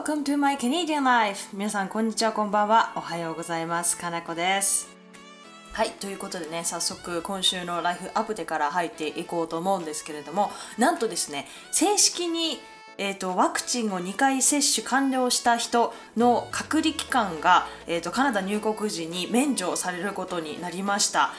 Welcome to my Canadian life! 皆さん、こんにちは、こんばんは。おはようございます。かなこです。はい、ということでね、早速今週のライフアップデから入っていこうと思うんですけれども、なんとですね、正式にえーと、ワクチンを2回接種完了した人の隔離期間が、えーとカナダ入国時に免除されることになりました。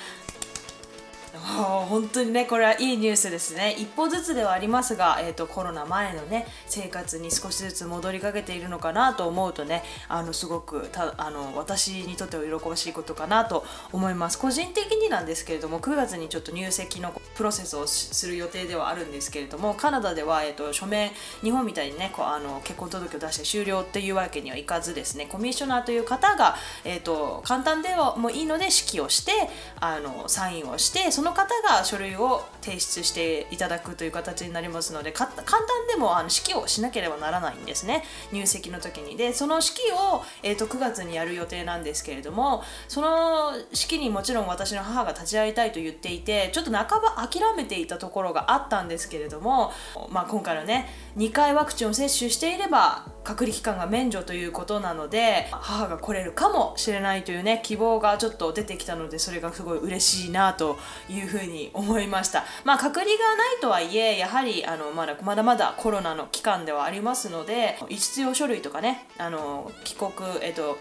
本当にねこれはいいニュースですね。一歩ずつではありますが、えーと、コロナ前のね生活に少しずつ戻りかけているのかなと思うとねあのすごくたあの私にとっては喜ばしいことかなと思います。個人的になんですけれども9月にちょっと入籍のプロセスをする予定ではあるんですけれどもカナダでは、えーと、署名日本みたいにねこうあの結婚届を出して終了っていうわけにはいかずですねコミッショナーという方が、えーと簡単でもいいので指揮をしてあのサインをしてそその方が書類を提出していただくという形になりますので簡単でもあの式をしなければならないんですね。入籍の時に。でその式を、えーと、9月にやる予定なんですけれどもその式にもちろん私の母が立ち会いたいと言っていてちょっと半ば諦めていたところがあったんですけれども、まあ、今回のね2回ワクチンを接種していれば隔離期間が免除ということなので母が来れるかもしれないというね希望がちょっと出てきたのでそれがすごい嬉しいなというふうに思いました。まあ隔離がないとはいえやはりあのまだまだまだコロナの期間ではありますので必要書類とかねあの帰国えっと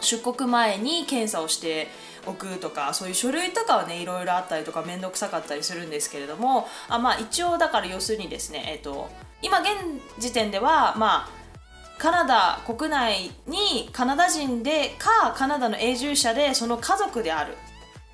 出国前に検査をしておくとかそういう書類とかはねいろいろあったりとか面倒くさかったりするんですけれどもあまあ一応だから要するにですねえっと今現時点ではまあカナダ国内にカナダ人でかカナダの永住者でその家族である。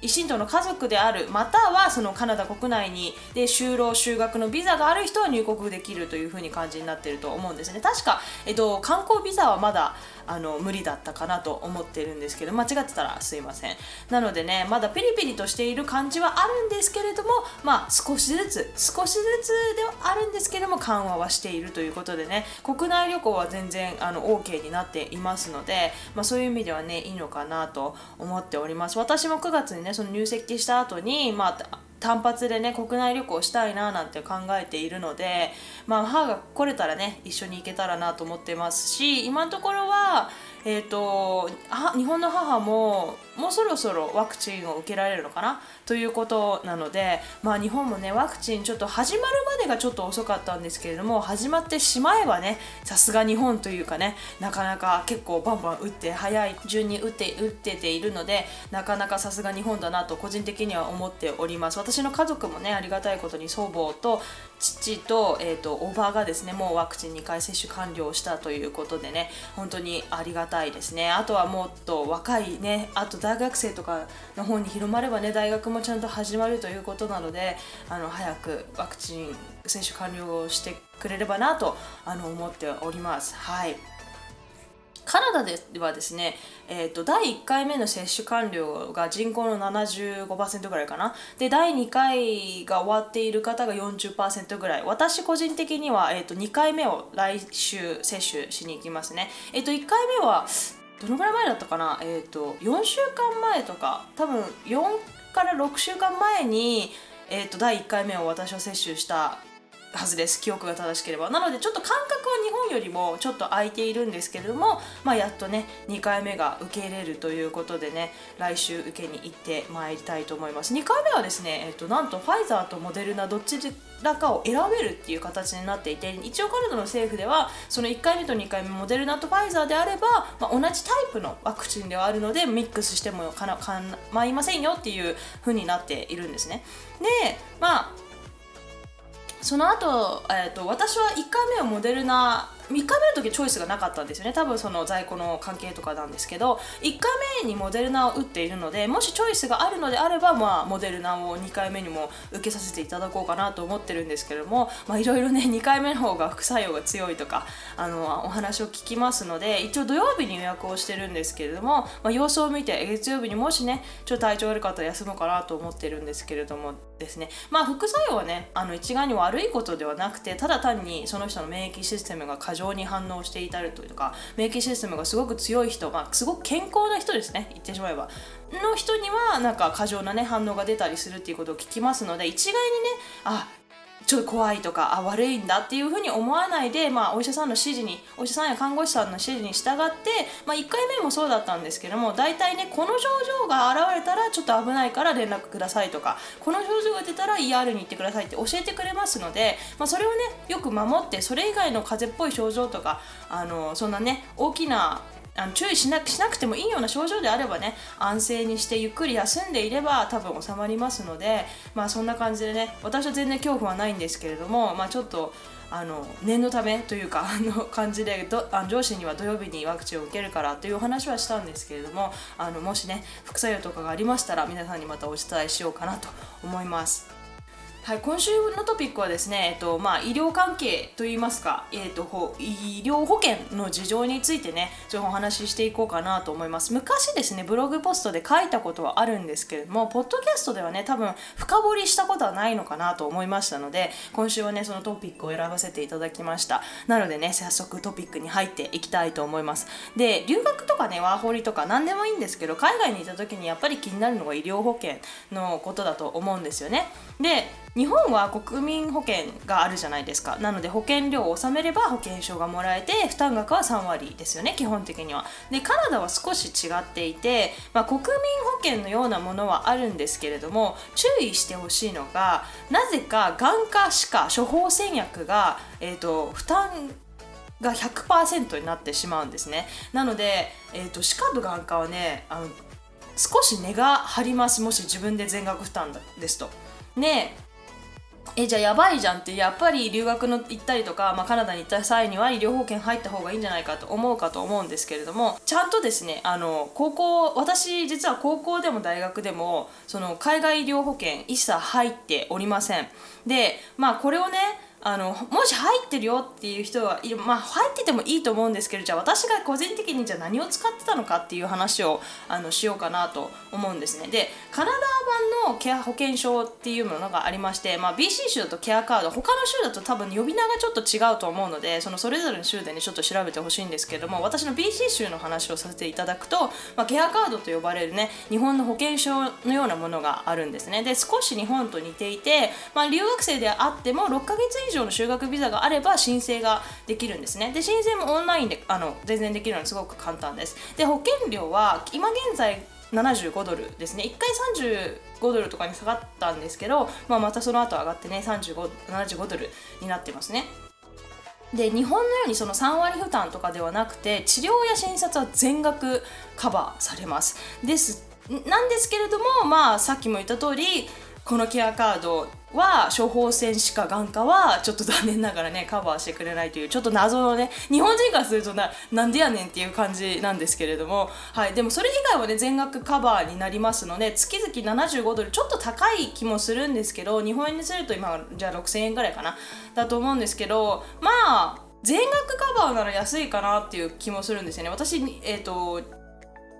維新党の家族であるまたはそのカナダ国内にで就労就学のビザがある人は入国できるというふうに感じになっていると思うんですね。確か、えっと、観光ビザはまだあの無理だったかなと思ってるんですけど間違ってたらすいません。なのでねまだピリピリとしている感じはあるんですけれどもまあ少しずつ少しずつではあるんですけども緩和はしているということでね国内旅行は全然あの OK になっていますので、まあ、そういう意味ではねいいのかなと思っております。私も9月にねその入籍した後にまあ単発でね国内旅行したいななんて考えているので、まあ、母が来れたらね一緒に行けたらなと思ってますし今のところはえーと、日本の母ももうそろそろワクチンを受けられるのかなということなので、まあ、日本もねワクチンちょっと始まるまでがちょっと遅かったんですけれども始まってしまえばねさすが日本というかねなかなか結構バンバン打って早い順に打って打ってているのでなかなかさすが日本だなと個人的には思っております。私の家族もねありがたいことに祖母と父と,、えーと、おばがですねもうワクチン2回接種完了したということでね本当にありがたいですね。あとはもっと若いねあと大学生とかの方に広まればね大学もちゃんと始まるということなのであの早くワクチン接種完了をしてくれればなとあの思っております。はい。カナダではですね、えーと、第1回目の接種完了が人口の75%ぐらいかな。で第2回が終わっている方が40%ぐらい。私個人的には、えーと、2回目を来週接種しに行きますね、えーと、1回目はどのぐらい前だったかな、えー、と4週間前とか。多分4から6週間前に、えー、と第1回目を私は接種したはずです。記憶が正しければ。なのでちょっと感覚は日本よりもちょっと空いているんですけれども、まあ、やっとね2回目が受け入れるということでね来週受けに行ってまいりたいと思います。2回目はですね、えっと、なんとファイザーとモデルナどっちらかを選べるっていう形になっていて一応カナダの政府ではその1回目と2回目モデルナとファイザーであれば、まあ、同じタイプのワクチンではあるのでミックスしても構いませんよっていう風になっているんですね。でまあその後、えーと、私は1回目はモデルナ3日目の時チョイスがなかったんですよね。多分その在庫の関係とかなんですけど1回目にモデルナを打っているのでもしチョイスがあるのであれば、まあ、モデルナを2回目にも受けさせていただこうかなと思ってるんですけれどもいろいろね 2回目の方が副作用が強いとかあのお話を聞きますので一応土曜日に予約をしてるんですけれども、まあ、様子を見て月曜日にもしねちょっと体調悪かったら休もうかなと思ってるんですけれどもですね。まあ副作用はねあの一概に悪いことではなくてただ単にその人の免疫システムが過常に反応していたりとか免疫システムがすごく強い人、まあ、すごく健康な人ですね言ってしまえば。の人にはなんか過剰なね反応が出たりするっていうことを聞きますので一概にねあちょっと怖いとかあ悪いんだっていうふうに思わないで、まあ、お医者さんの指示にお医者さんや看護師さんの指示に従って、まあ、1回目もそうだったんですけども大体ねこの症状が現れたらちょっと危ないから連絡くださいとかこの症状が出たら ER に行ってくださいって教えてくれますので、まあ、それをねよく守ってそれ以外の風邪っぽい症状とかあのそんなね大きなあの注意しなしなくてもいいような症状であればね安静にしてゆっくり休んでいれば多分収まりますのでまあそんな感じでね私は全然恐怖はないんですけれどもまあちょっとあの念のためというか あの感じでどあの上司には土曜日にワクチンを受けるからというお話はしたんですけれどもあのもしね副作用とかがありましたら皆さんにまたお伝えしようかなと思います。はい、今週のトピックはですね、えっとまあ、医療関係といいますか、えっと、医療保険の事情についてねちょっとお話ししていこうかなと思います。昔ですねブログポストで書いたことはあるんですけれどもポッドキャストではね多分深掘りしたことはないのかなと思いましたので今週はねそのトピックを選ばせていただきました。なのでね早速トピックに入っていきたいと思います。で留学とかねワーホリとか何でもいいんですけど海外にいた時にやっぱり気になるのが医療保険のことだと思うんですよね。で日本は国民保険があるじゃないですか。なので保険料を納めれば保険証がもらえて負担額は3割ですよね基本的には。でカナダは少し違っていて、まあ、国民保険のようなものはあるんですけれども注意してほしいのがなぜか眼科歯科処方箋薬が、えーと、負担が100%になってしまうんですね。なので、えーと、歯科と眼科はねあの少し値が張ります。もし自分で全額負担ですと。ねえじゃあやばいじゃんってやっぱり留学の行ったりとか、まあ、カナダに行った際には医療保険入った方がいいんじゃないかと思うかと思うんですけれどもちゃんとですねあの高校私実は高校でも大学でもその海外医療保険一切入っておりません。でまあこれをねあのもし入ってるよっていう人はいるまあ入っててもいいと思うんですけどじゃあ私が個人的にじゃあ何を使ってたのかっていう話をあのしようかなと思うんですね。でカナダ版のケア保険証っていうものがありまして、まあ、BC 州だとケアカード他の州だと多分呼び名がちょっと違うと思うのでそのそれぞれの州でねちょっと調べてほしいんですけども私の BC 州の話をさせていただくと、まあ、ケアカードと呼ばれるね日本の保険証のようなものがあるんですね。で少し日本と似ていて、まあ、留学生であっても6ヶ月以上上の修学ビザがあれば申請ができるんですね。で申請もオンラインであの全然できるのですごく簡単です。で保険料は今現在75ドルですね。1回35ドルとかに下がったんですけど、まあ、またその後上がってね3575ドルになってますね。で日本のようにその3割負担とかではなくて治療や診察は全額カバーされます。ですなんですけれどもまあさっきも言った通りこのケアカードは処方箋しか眼科はちょっと残念ながらねカバーしてくれないというちょっと謎のね日本人からするとななんでやねんっていう感じなんですけれども、はい、でもそれ以外はね全額カバーになりますので月々75ドルちょっと高い気もするんですけど日本円にすると今じゃあ6000円ぐらいかなだと思うんですけどまあ全額カバーなら安いかなっていう気もするんですよね。私えっ、ー、と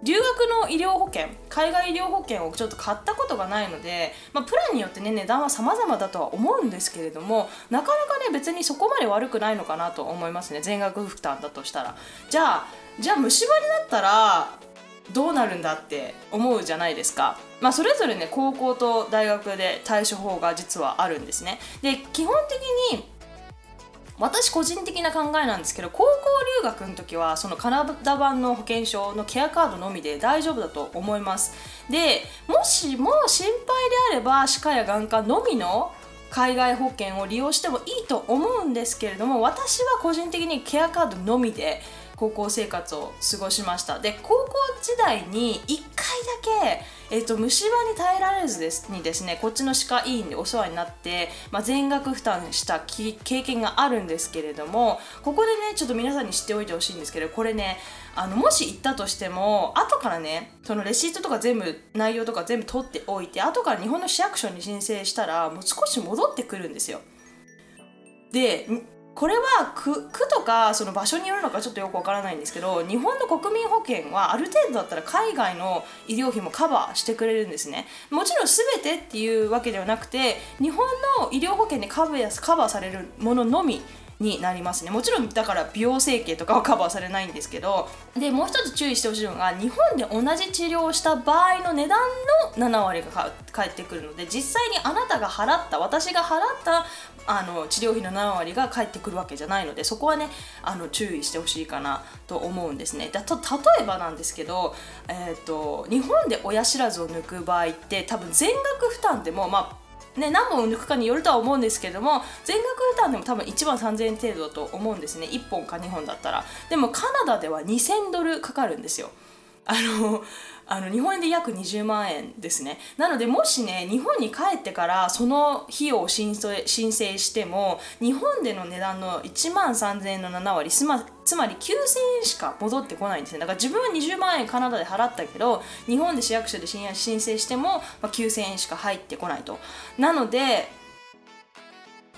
留学の医療保険海外医療保険をちょっと買ったことがないので、まあ、プランによってね値段は様々だとは思うんですけれどもなかなかね別にそこまで悪くないのかなと思いますね全額負担だとしたらじゃあじゃあ虫歯になったらどうなるんだって思うじゃないですか。まあ、それぞれね高校と大学で対処法が実はあるんですね。で基本的に私個人的な考えなんですけど高校留学の時はそのカナダ版の保険証のケアカードのみで大丈夫だと思います。でもしも心配であれば歯科や眼科のみの海外保険を利用してもいいと思うんですけれども私は個人的にケアカードのみで高校生活を過ごしました。で高校時代に1回だけ、えーと、虫歯に耐えられずですにですねこっちの歯科医院でお世話になって、まあ、全額負担した経験があるんですけれどもここでねちょっと皆さんに知っておいてほしいんですけどこれねあのもし行ったとしても後からねそのレシートとか全部内容とか全部取っておいて後から日本の市役所に申請したらもう少し戻ってくるんですよ。でこれは区区とかその場所によるのかちょっとよくわからないんですけど日本の国民保険はある程度だったら海外の医療費もカバーしてくれるんですね。もちろん全てっていうわけではなくて日本の医療保険でカバーカバーされるもののみになりますね。もちろんだから美容整形とかはカバーされないんですけどでもう一つ注意してほしいのが日本で同じ治療をした場合の値段の7割が返ってくるので実際にあなたが払った私が払ったあの治療費の7割が返ってくるわけじゃないのでそこはねあの注意してほしいかなと思うんですね。だと例えばなんですけど、えーと、日本で親知らずを抜く場合って多分全額負担でもまあね、何本抜くかによるとは思うんですけども全額負担でも多分1万3000円程度だと思うんですね。1本か2本だったら。でもカナダでは2000ドルかかるんですよ。あのあの日本円で約20万円ですね。なのでもしね日本に帰ってからその費用を申請しても日本での値段の1万3000円の7割つまり9000円しか戻ってこないんですね。だから自分は20万円カナダで払ったけど日本で市役所で申請しても、ま9000円しか入ってこないと。なので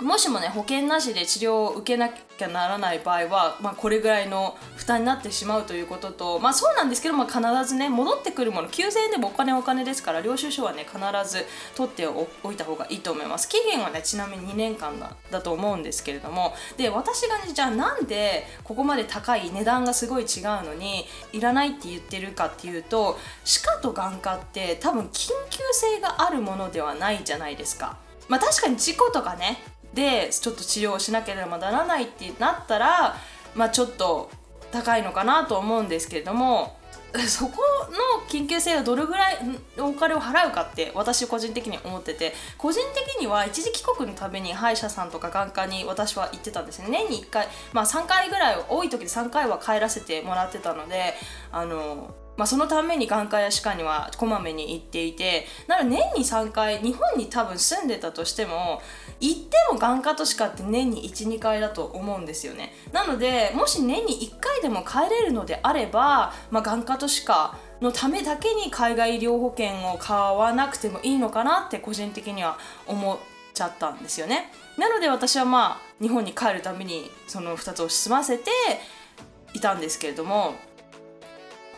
もしもね保険なしで治療を受けなきゃならない場合は、まあ、これぐらいの負担になってしまうということとまあそうなんですけど、まあ、必ずね戻ってくるもの9000円でもお金お金ですから領収書はね必ず取っておいた方がいいと思います期限はねちなみに2年間だだと思うんですけれどもで私がねじゃあなんでここまで高い値段がすごい違うのにいらないって言ってるかっていうと歯科と眼科って多分緊急性があるものではないじゃないですか。まあ確かに事故とかねでちょっと治療をしなければならないってなったら、まあ、ちょっと高いのかなと思うんですけれども そこの緊急性がどれぐらいお金を払うかって私個人的に思ってて個人的には一時帰国のために歯医者さんとか眼科に私は行ってたんですね。年に1回まあ3回ぐらい多い時で3回は帰らせてもらってたのであのまあ、そのために眼科や歯科にはこまめに行っていてなら年に3回日本に多分住んでたとしても行っても眼科と歯科って年に12回だと思うんですよね。なのでもし年に1回でも帰れるのであれば、まあ、眼科と歯科のためだけに海外医療保険を買わなくてもいいのかなって個人的には思っちゃったんですよね。なので私はまあ日本に帰るためにその2つを済ませていたんですけれども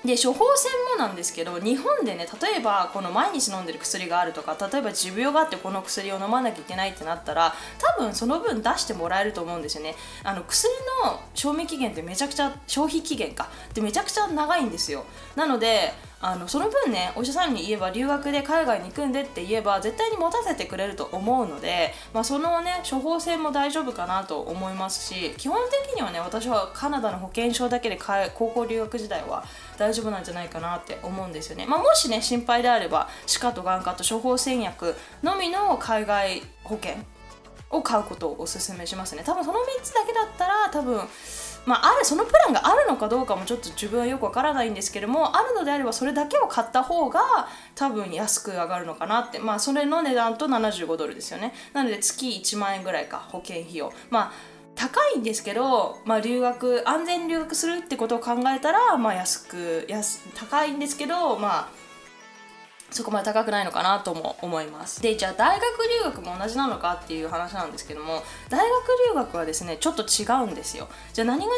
で処方箋もなんですけど日本でね例えばこの毎日飲んでる薬があるとか例えば持病があってこの薬を飲まなきゃいけないってなったら多分その分出してもらえると思うんですよね。あの薬の賞味期限ってめちゃくちゃ消費期限か。ってめちゃくちゃ長いんですよ。なのであのその分ねお医者さんに言えば留学で海外に行くんでって言えば絶対に持たせてくれると思うので、まあ、そのね処方箋も大丈夫かなと思いますし基本的にはね私はカナダの保険証だけで高校留学時代は大丈夫なんじゃないかなって思うんですよね、まあ、もしね心配であれば歯科と眼科と処方箋薬のみの海外保険を買うことをおすすめしますね。多分その3つだけだったら多分まあ、あるそのプランがあるのかどうかもちょっと自分はよくわからないんですけどもあるのであればそれだけを買った方が多分安く上がるのかなって。まあそれの値段と75ドルですよね。なので月1万円ぐらいか保険費用まあ高いんですけど、まあ、留学安全留学するってことを考えたら、まあ、安く安高いんですけどまあそこまで高くないのかなとも思います。でじゃあ大学留学も同じなのかっていう話なんですけども大学留学はですねちょっと違うんですよ。じゃあ何が違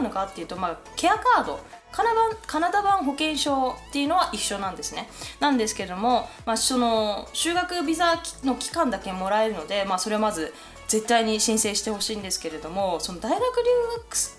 うのかっていうと、まあ、ケアカード。カナダカナダ版保険証っていうのは一緒なんですね。なんですけども、まあ、その修学ビザの期間だけもらえるので、まあ、それをまず絶対に申請してほしいんですけれどもその大学留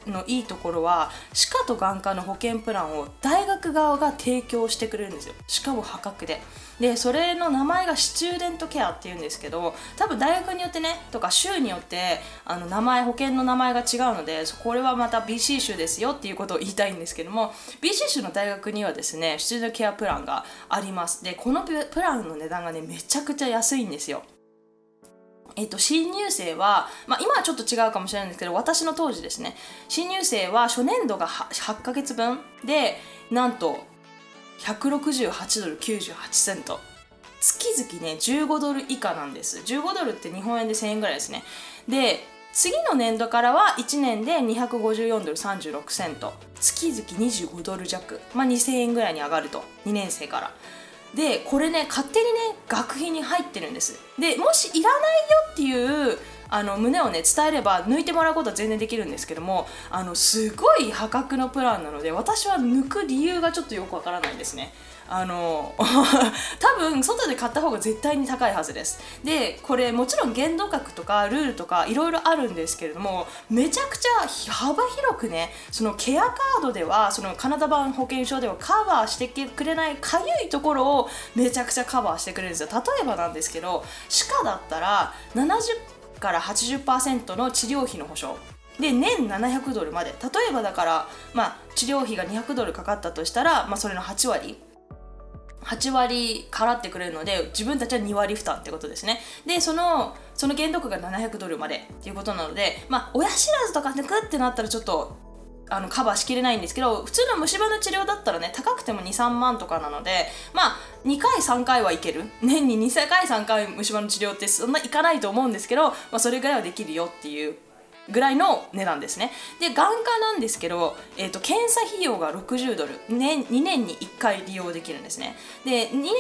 学のいいところは歯科と眼科の保険プランを大学側が提供してくれるんですよ。しかも破格で。でそれの名前がスチューデントケアっていうんですけど多分大学によってねとか州によってあの名前保険の名前が違うのでこれはまた BC 州ですよっていうことを言いたいんですけども BC 州の大学にはですねスチューデントケアプランがあります。でこのプランの値段がねめちゃくちゃ安いんですよ。えっと、新入生は、まあ、今はちょっと違うかもしれないんですけど私の当時ですね。新入生は初年度が 8, 8ヶ月分でなんと168ドル98セント。月々ね15ドル以下なんです。15ドルって日本円で1000円ぐらいですね。で次の年度からは1年で254ドル36セント。月々25ドル弱、まあ、2000円ぐらいに上がると。2年生から。でこれね勝手にね学費に入ってるんです。でもしいらないよっていうあの胸をね伝えれば抜いてもらうことは全然できるんですけどもあのすごい破格のプランなので私は抜く理由がちょっとよくわからないんですね。あの 多分外で買った方が絶対に高いはずです。でこれもちろん限度額とかルールとかいろいろあるんですけれどもめちゃくちゃ幅広くねそのケアカードではそのカナダ版保険証ではカバーしてくれないかゆいところをめちゃくちゃカバーしてくれるんですよ。例えばなんですけど歯科だったら70から80%の治療費の保証。で年700ドルまで。例えばだから、まあ、治療費が200ドルかかったとしたら、まあ、それの8割。8割払ってくれるので自分たちは2割負担ってことですね。でそのその限度額が700ドルまでっていうことなのでまあ親知らずとか抜くってなったらちょっとあのカバーしきれないんですけど普通の虫歯の治療だったらね高くても23万とかなのでまあ2回3回はいける。年に2回3回虫歯の治療ってそんないかないと思うんですけど、まあ、それぐらいはできるよっていうぐらいの値段ですね。で眼科なんですけど、えーと、検査費用が60ドル。年2年に1回利用できるんですね。で2年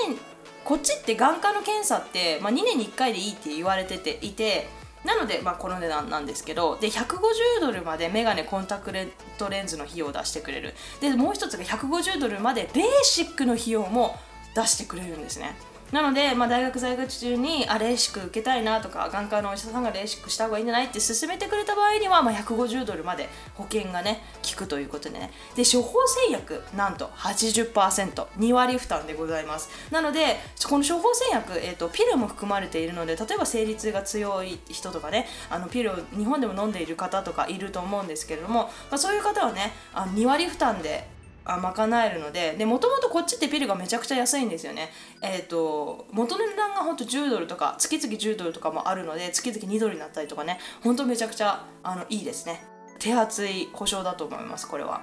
こっちって眼科の検査って、まあ、2年に1回でいいって言われてていてなので、まあ、この値段なんですけどで150ドルまでメガネコンタクトレンズの費用を出してくれる。でもう一つが150ドルまでベーシックの費用も出してくれるんですね。なので、まあ、大学在学中にあレーシック受けたいなとか眼科のお医者さんがレーシックした方がいいんじゃないって勧めてくれた場合には、まあ、150ドルまで保険がね効くということでね。で処方箋薬なんと 80%2 割負担でございます。なのでこの処方箋薬、えーと、ピルも含まれているので例えば生理痛が強い人とかねあのピルを日本でも飲んでいる方とかいると思うんですけれども、まあ、そういう方はねあ2割負担であ賄えるのででもともとこっちってピルがめちゃくちゃ安いんですよね。えっ、ー、と元の値段がほんと10ドルとか月々10ドルとかもあるので月々2ドルになったりとかね。ほんとめちゃくちゃあのいいですね。手厚い保証だと思いますこれは。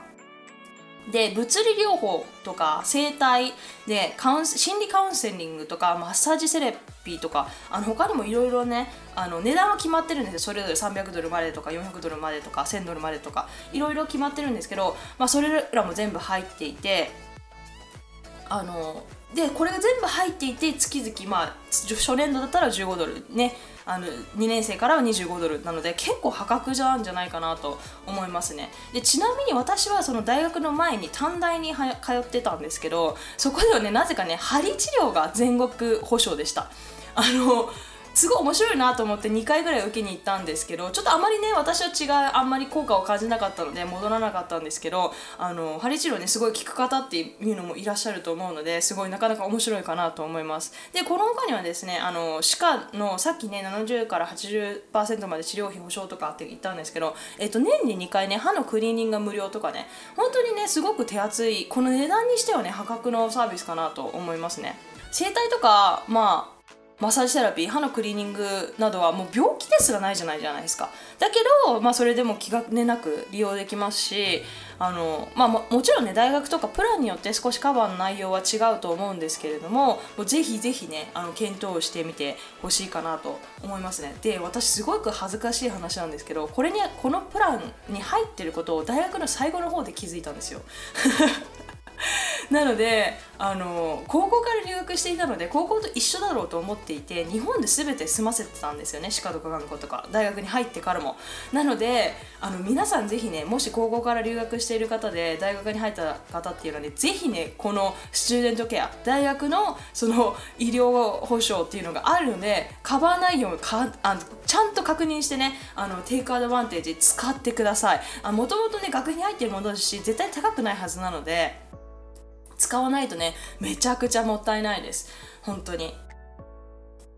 で物理療法とか整体で心理カウンセリングとかマッサージセレピーとかあの他にもいろいろねあの値段は決まってるんですよ。それぞれ300ドルまでとか400ドルまでとか1000ドルまでとかいろいろ決まってるんですけど、まあ、それらも全部入っていてあのでこれが全部入っていて月々まあ初年度だったら15ドルね。あの2年生からは25ドルなので結構破格じゃんじゃないかなと思いますね。でちなみに私はその大学の前に短大に通ってたんですけどそこではねなぜかね針治療が全国保障でした。あのすごい面白いなと思って2回ぐらい受けに行ったんですけどちょっとあまりね私は違うあんまり効果を感じなかったので戻らなかったんですけどあの針治療ねすごい効く方っていうのもいらっしゃると思うのですごいなかなか面白いかなと思います。でこの他にはですねあの歯科のさっきね70から80%まで治療費保証とかって言ったんですけど、えっと、年に2回ね歯のクリーニングが無料とかね本当にねすごく手厚いこの値段にしてはね破格のサービスかなと思いますね。整体とかまあマッサージセラピー歯のクリーニングなどはもう病気ですらないじゃないじゃないですか。だけど、まあ、それでも気兼ねなく利用できますしあの、まあ、もちろんね大学とかプランによって少しカバーの内容は違うと思うんですけれどももうぜひぜひねあの検討してみてほしいかなと思いますね。で私すごく恥ずかしい話なんですけどこれにこのプランに入ってることを大学の最後の方で気づいたんですよ。なのであの高校から留学していたので高校と一緒だろうと思っていて日本で全て済ませてたんですよね歯科とか学校とか大学に入ってからも。なのであの皆さんぜひねもし高校から留学している方で大学に入った方っていうのはねぜひねこのスチューデントケア大学のその医療保障っていうのがあるのでカバー内容をかあのちゃんと確認してねあのテイクアドバンテージ使ってください。もともとね学費に入ってるものですし絶対高くないはずなので使わないとねめちゃくちゃもったいないです。本当に。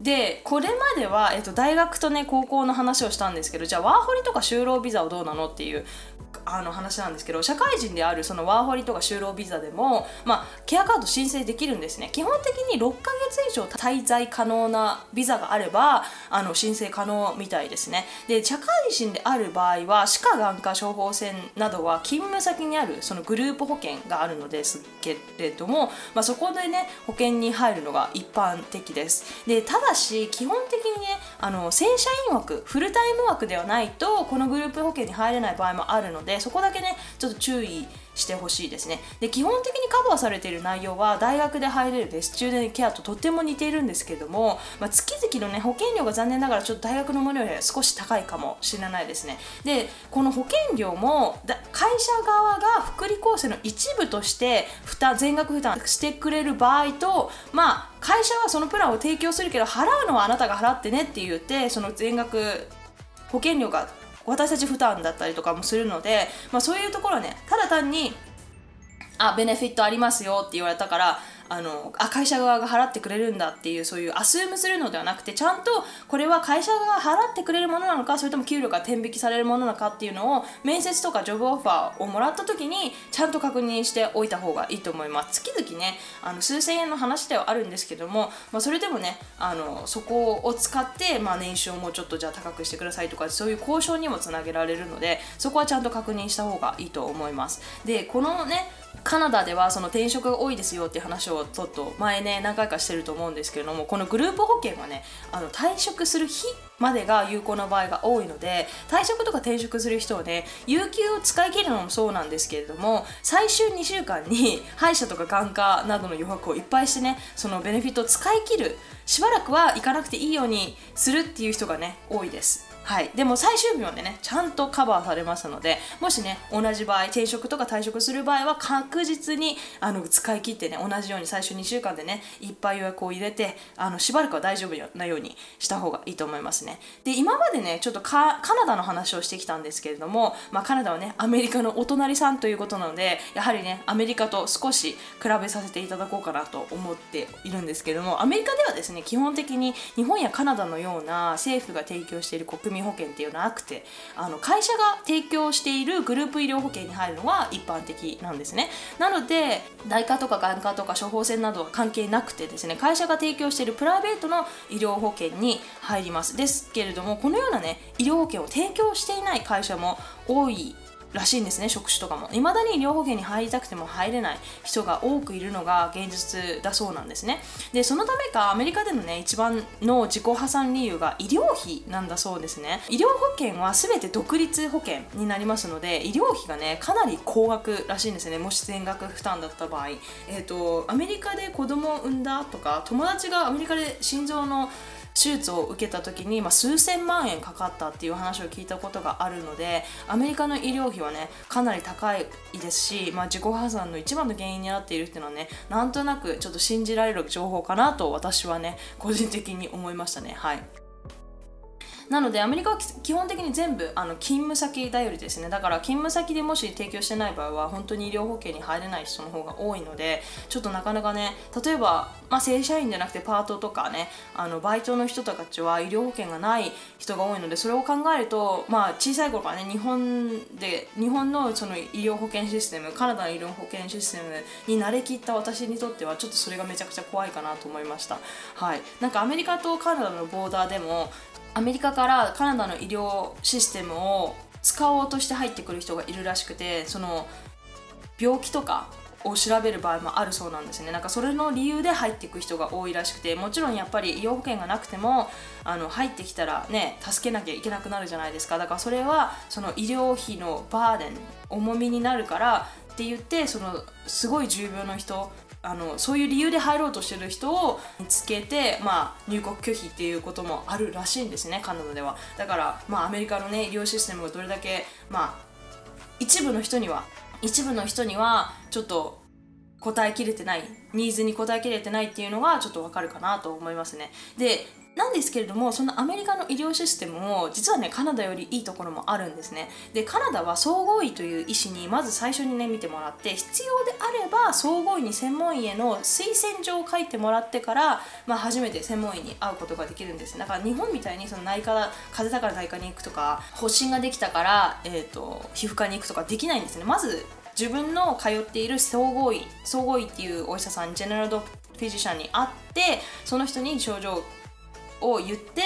でこれまでは、えっと、大学とね高校の話をしたんですけどじゃあワーホリとか就労ビザはどうなのっていうあの話なんですけど社会人であるそのワーホリとか就労ビザでも、まあ、ケアカード申請できるんですね。基本的に6ヶ月以上滞在可能なビザがあればあの申請可能みたいですね。で社会人である場合は歯科眼科処方箋などは勤務先にあるそのグループ保険があるのですけれども、まあ、そこでね保険に入るのが一般的です。でただし基本的にねあの正社員枠フルタイム枠ではないとこのグループ保険に入れない場合もあるのででそこだけねちょっと注意してほしいですね。で基本的にカバーされている内容は大学で入れるデスチューデンケアととても似ているんですけども、まあ、月々のね保険料が残念ながらちょっと大学のものより少し高いかもしれないですね。でこの保険料も会社側が福利厚生の一部として負担全額負担してくれる場合とまあ会社はそのプランを提供するけど払うのはあなたが払ってねって言ってその全額保険料が私たち負担だったりとかもするので、まあ、そういうところねただ単にあベネフィットありますよって言われたからあのあ会社側が払ってくれるんだっていうそういうアスームするのではなくてちゃんとこれは会社が払ってくれるものなのかそれとも給料が天引きされるものなのかっていうのを面接とかジョブオファーをもらった時にちゃんと確認しておいた方がいいと思います。月々ねあの数千円の話ではあるんですけども、まあ、それでもねあのそこを使って、まあ、年収をもうちょっとじゃあ高くしてくださいとかそういう交渉にもつなげられるのでそこはちゃんと確認した方がいいと思います。でこのねカナダではその転職が多いですよっていう話をちょっと前ね何回かしてると思うんですけれどもこのグループ保険はねあの退職する日までが有効な場合が多いので退職とか転職する人はね有給を使い切るのもそうなんですけれども最終2週間に歯医者とか眼科などの余白をいっぱいしてねそのベネフィットを使い切るしばらくは行かなくていいようにするっていう人がね多いです。はい、でも最終日までねちゃんとカバーされますのでもしね同じ場合転職とか退職する場合は確実にあの使い切ってね同じように最初2週間でねいっぱい予約を入れてあのしばらくは大丈夫なようにした方がいいと思いますね。で今までねちょっとカナダの話をしてきたんですけれども、まあ、カナダはねアメリカのお隣さんということなのでやはりねアメリカと少し比べさせていただこうかなと思っているんですけれどもアメリカではですね基本的に日本やカナダのような政府が提供している国民保険っていうのはなくてあの会社が提供しているグループ医療保険に入るのが一般的なんですね。なので内科とか眼科とか処方箋などは関係なくてですね会社が提供しているプライベートの医療保険に入ります。ですけれどもこのようなね医療保険を提供していない会社も多いらしいんですね職種とかも。いまだに医療保険に入りたくても入れない人が多くいるのが現実だそうなんですね。でそのためかアメリカでのね一番の自己破産理由が医療費なんだそうですね。医療保険は全て独立保険になりますので医療費がねかなり高額らしいんですね。もし全額負担だった場合。えっ、ー、とアメリカで子供を産んだとか友達がアメリカで心臓の手術を受けた時に、まあ、数千万円かかったっていう話を聞いたことがあるのでアメリカの医療費はねかなり高いですし、まあ、自己破産の一番の原因になっているっていうのはねなんとなくちょっと信じられる情報かなと私はね個人的に思いましたねはい。なのでアメリカは基本的に全部あの勤務先頼りですね。だから勤務先でもし提供してない場合は本当に医療保険に入れない人の方が多いのでちょっとなかなかね例えば、まあ、正社員じゃなくてパートとかねあのバイトの人たちは医療保険がない人が多いのでそれを考えると、まあ、小さい頃からね日本で日本のその医療保険システムカナダの医療保険システムに慣れきった私にとってはちょっとそれがめちゃくちゃ怖いかなと思いました。はい。なんかアメリカとカナダのボーダーでもアメリカからカナダの医療システムを使おうとして入ってくる人がいるらしくてその病気とかを調べる場合もあるそうなんですね。なんかそれの理由で入っていく人が多いらしくてもちろんやっぱり医療保険がなくてもあの入ってきたらね助けなきゃいけなくなるじゃないですか。だからそれはその医療費のバーデン重みになるからって言ってそのすごい重病の人あのそういう理由で入ろうとしてる人を見つけて、まあ、入国拒否っていうこともあるらしいんですねカナダでは。だから、まあ、アメリカの、ね、医療システムがどれだけ、まあ、一部の人には一部の人にはちょっと答えきれてないニーズに応えきれてないっていうのがちょっとわかるかなと思いますね。でなんですけれどもそのアメリカの医療システムも実はねカナダよりいいところもあるんですね。でカナダは総合医という医師にまず最初にね見てもらって必要であれば総合医に専門医への推薦状を書いてもらってから、まあ、初めて専門医に会うことができるんですだから日本みたいにその内科風邪だから内科に行くとか発疹ができたから、えーと、皮膚科に行くとかできないんですね。まず自分の通っている総合医総合医っていうお医者さんジェネラルドフィジシャンに会ってその人に症状を言って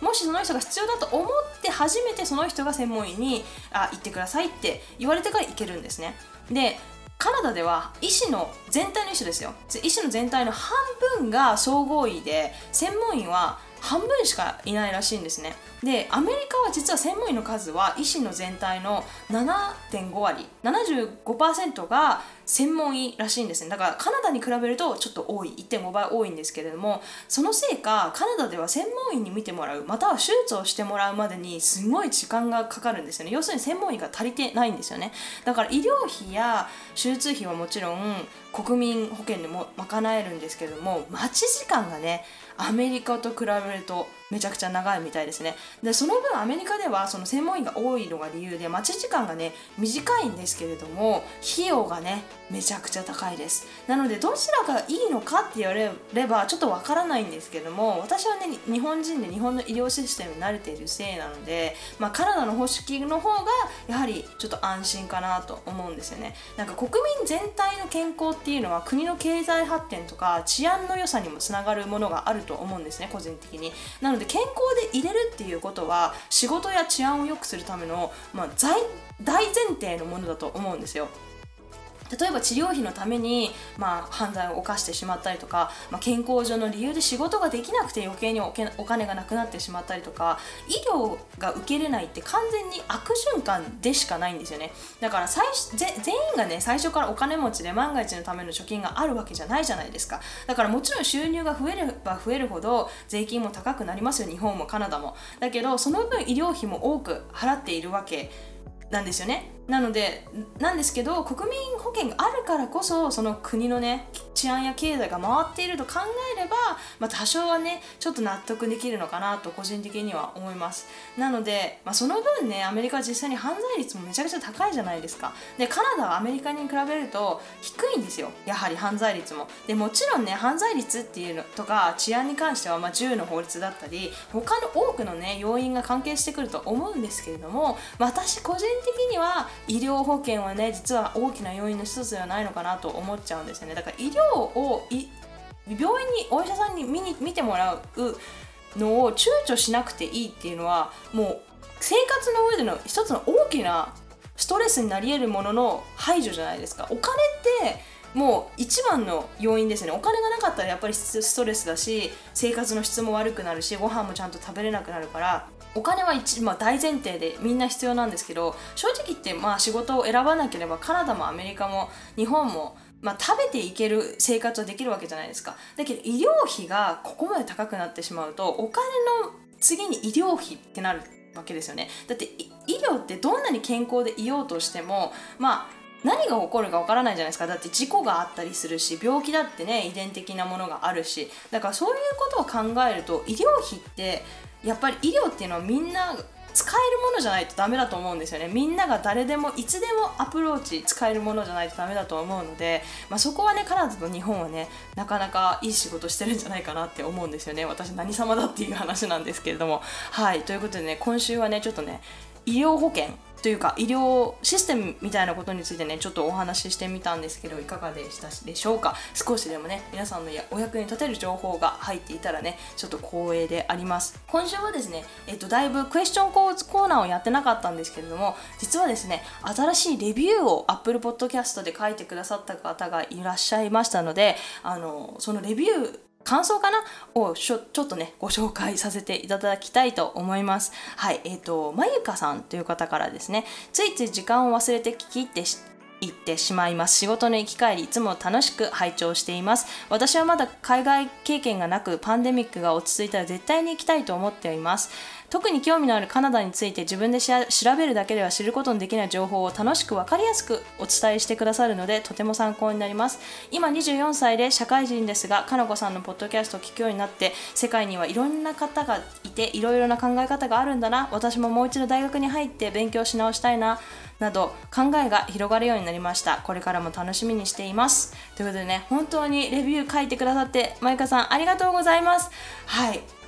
もしその人が必要だと思って初めてその人が専門医にあ行ってくださいって言われてから行けるんですね。でカナダでは医師の全体の医師ですよ。医師の全体の半分が総合医で専門医は半分しかいないらしいんですね。でアメリカは実は専門医の数は医師の全体の7.5割。75%が専門医らしいんですね。だからカナダに比べるとちょっと多い。1.5倍多いんですけれどもそのせいかカナダでは専門医に見てもらう。または手術をしてもらうまでにすごい時間がかかるんですよね。要するに専門医が足りてないんですよね。だから医療費や手術費はもちろん国民保険でも賄えるんですけれども待ち時間がねアメリカと比べるとめちゃくちゃ長いみたいですね。でその分アメリカではその専門医が多いのが理由で待ち時間がね短いんですけれども費用がねめちゃくちゃ高いです。なのでどちらがいいのかって言われればちょっとわからないんですけども私はね日本人で日本の医療システムに慣れているせいなので、まあ、カナダの方式の方がやはりちょっと安心かなと思うんですよね。なんか国民全体の健康っていうのは国の経済発展とか治安の良さにもつながるものがあると思うんですね個人的に。なので健康でいれるっていうことは仕事や治安を良くするための、まあ、大前提のものだと思うんですよ。例えば治療費のために、まあ、犯罪を犯してしまったりとか、まあ、健康上の理由で仕事ができなくて余計にお金がなくなってしまったりとか医療が受けれないって完全に悪循環でしかないんですよね。だから最全員がね最初からお金持ちで万が一のための貯金があるわけじゃないじゃないですか。だからもちろん収入が増えれば増えるほど税金も高くなりますよ日本もカナダも。だけどその分医療費も多く払っているわけなんですよね。なのでなんですけど国民保険があるからこそその国のね治安や経済が回っていると考えれば、まあ、多少はねちょっと納得できるのかなと個人的には思います。なので、まあ、その分ねアメリカは実際に犯罪率もめちゃくちゃ高いじゃないですか。でカナダはアメリカに比べると低いんですよ。やはり犯罪率も。でもちろんね犯罪率っていうのとか治安に関しては、まあ、銃の法律だったり他の多くのね要因が関係してくると思うんですけれども私個人的には医療保険はね実は大きな要因の一つではないのかなと思っちゃうんですよね。だから医療を病院にお医者さんに見に見てもらうのを躊躇しなくていいっていうのはもう生活の上での一つの大きなストレスになり得るものの排除じゃないですか。お金ってもう一番の要因ですよね。お金がなかったらやっぱりストレスだし生活の質も悪くなるしご飯もちゃんと食べれなくなるからお金は一、まあ、大前提でみんな必要なんですけど正直言ってまあ仕事を選ばなければカナダもアメリカも日本もまあ、食べていける生活はできるわけじゃないですか。だけど医療費がここまで高くなってしまうとお金の次に医療費ってなるわけですよね。だって医療ってどんなに健康でいようとしてもまあ何が起こるかわからないじゃないですか。だって事故があったりするし病気だってね遺伝的なものがあるし。だからそういうことを考えると医療費ってやっぱり医療っていうのはみんな使えるものじゃないとダメだと思うんですよね。みんなが誰でもいつでもアプローチ使えるものじゃないとダメだと思うので、まあ、そこはねカナダと日本はねなかなかいい仕事してるんじゃないかなって思うんですよね。私何様だっていう話なんですけれども。はい。ということでね今週はねちょっとね医療保険というか医療システムみたいなことについてねちょっとお話ししてみたんですけどいかがでしたでしょうか？少しでもね皆さんのお役に立てる情報が入っていたらねちょっと光栄であります。今週はですねえっとだいぶクエスチョンコーナーをやってなかったんですけれども実はですね新しいレビューを Apple Podcast で書いてくださった方がいらっしゃいましたのであのそのレビュー感想かな？をちょっとねご紹介させていただきたいと思います。はいえっ、ー、とまゆかさんという方からですね。ついつい時間を忘れて聞き入って行ってしまいます。仕事の行き帰りいつも楽しく拝聴しています。私はまだ海外経験がなくパンデミックが落ち着いたら絶対に行きたいと思っています。特に興味のあるカナダについて自分で調べるだけでは知ることのできない情報を楽しく分かりやすくお伝えしてくださるのでとても参考になります。今24歳で社会人ですがかなこさんのポッドキャストを聞くようになって世界にはいろんな方がいていろいろな考え方があるんだな私ももう一度大学に入って勉強し直したいななど考えが広がるようになりました。これからも楽しみにしています。ということでね本当にレビュー書いてくださってまゆかさんありがとうございます。はい。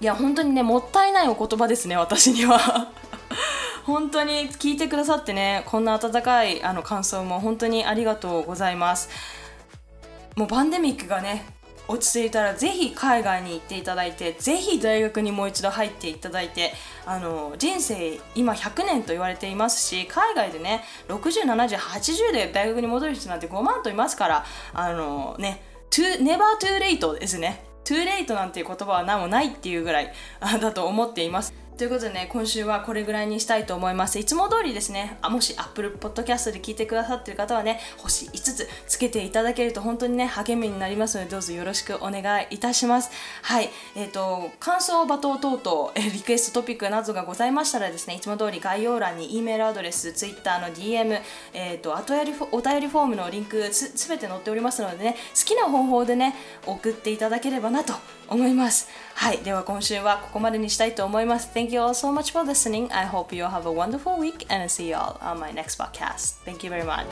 いや本当にねもったいないお言葉ですね私には。本当に聞いてくださってねこんな温かいあの感想も本当にありがとうございます。もうパンデミックがね落ち着いたらぜひ海外に行っていただいてぜひ大学にもう一度入っていただいてあの人生今100年と言われていますし海外でね607080で大学に戻る人なんて5万といますからあのね never too late ですね。トゥーレイトなんていう言葉は何もないっていうぐらいだと思っています。ということでね、今週はこれぐらいにしたいと思います。いつも通りですね、あもし Apple Podcast で聞いてくださっている方はね、星5つつけていただけると本当にね、励みになりますので、どうぞよろしくお願いいたします。はい、えっ、ー、と、感想、罵倒等々、えリクエストトピックなどがございましたらですね、いつも通り概要欄に E メールアドレス、Twitter の DM、えっ、ー、と、後やりお便りフォームのリンク、すべて載っておりますのでね、好きな方法でね、送っていただければなと思います。はい、では今週はここまでにしたいと思います。Thank you all so much for listening. I hope you have a wonderful week and see you all on my next podcast. Thank you very much.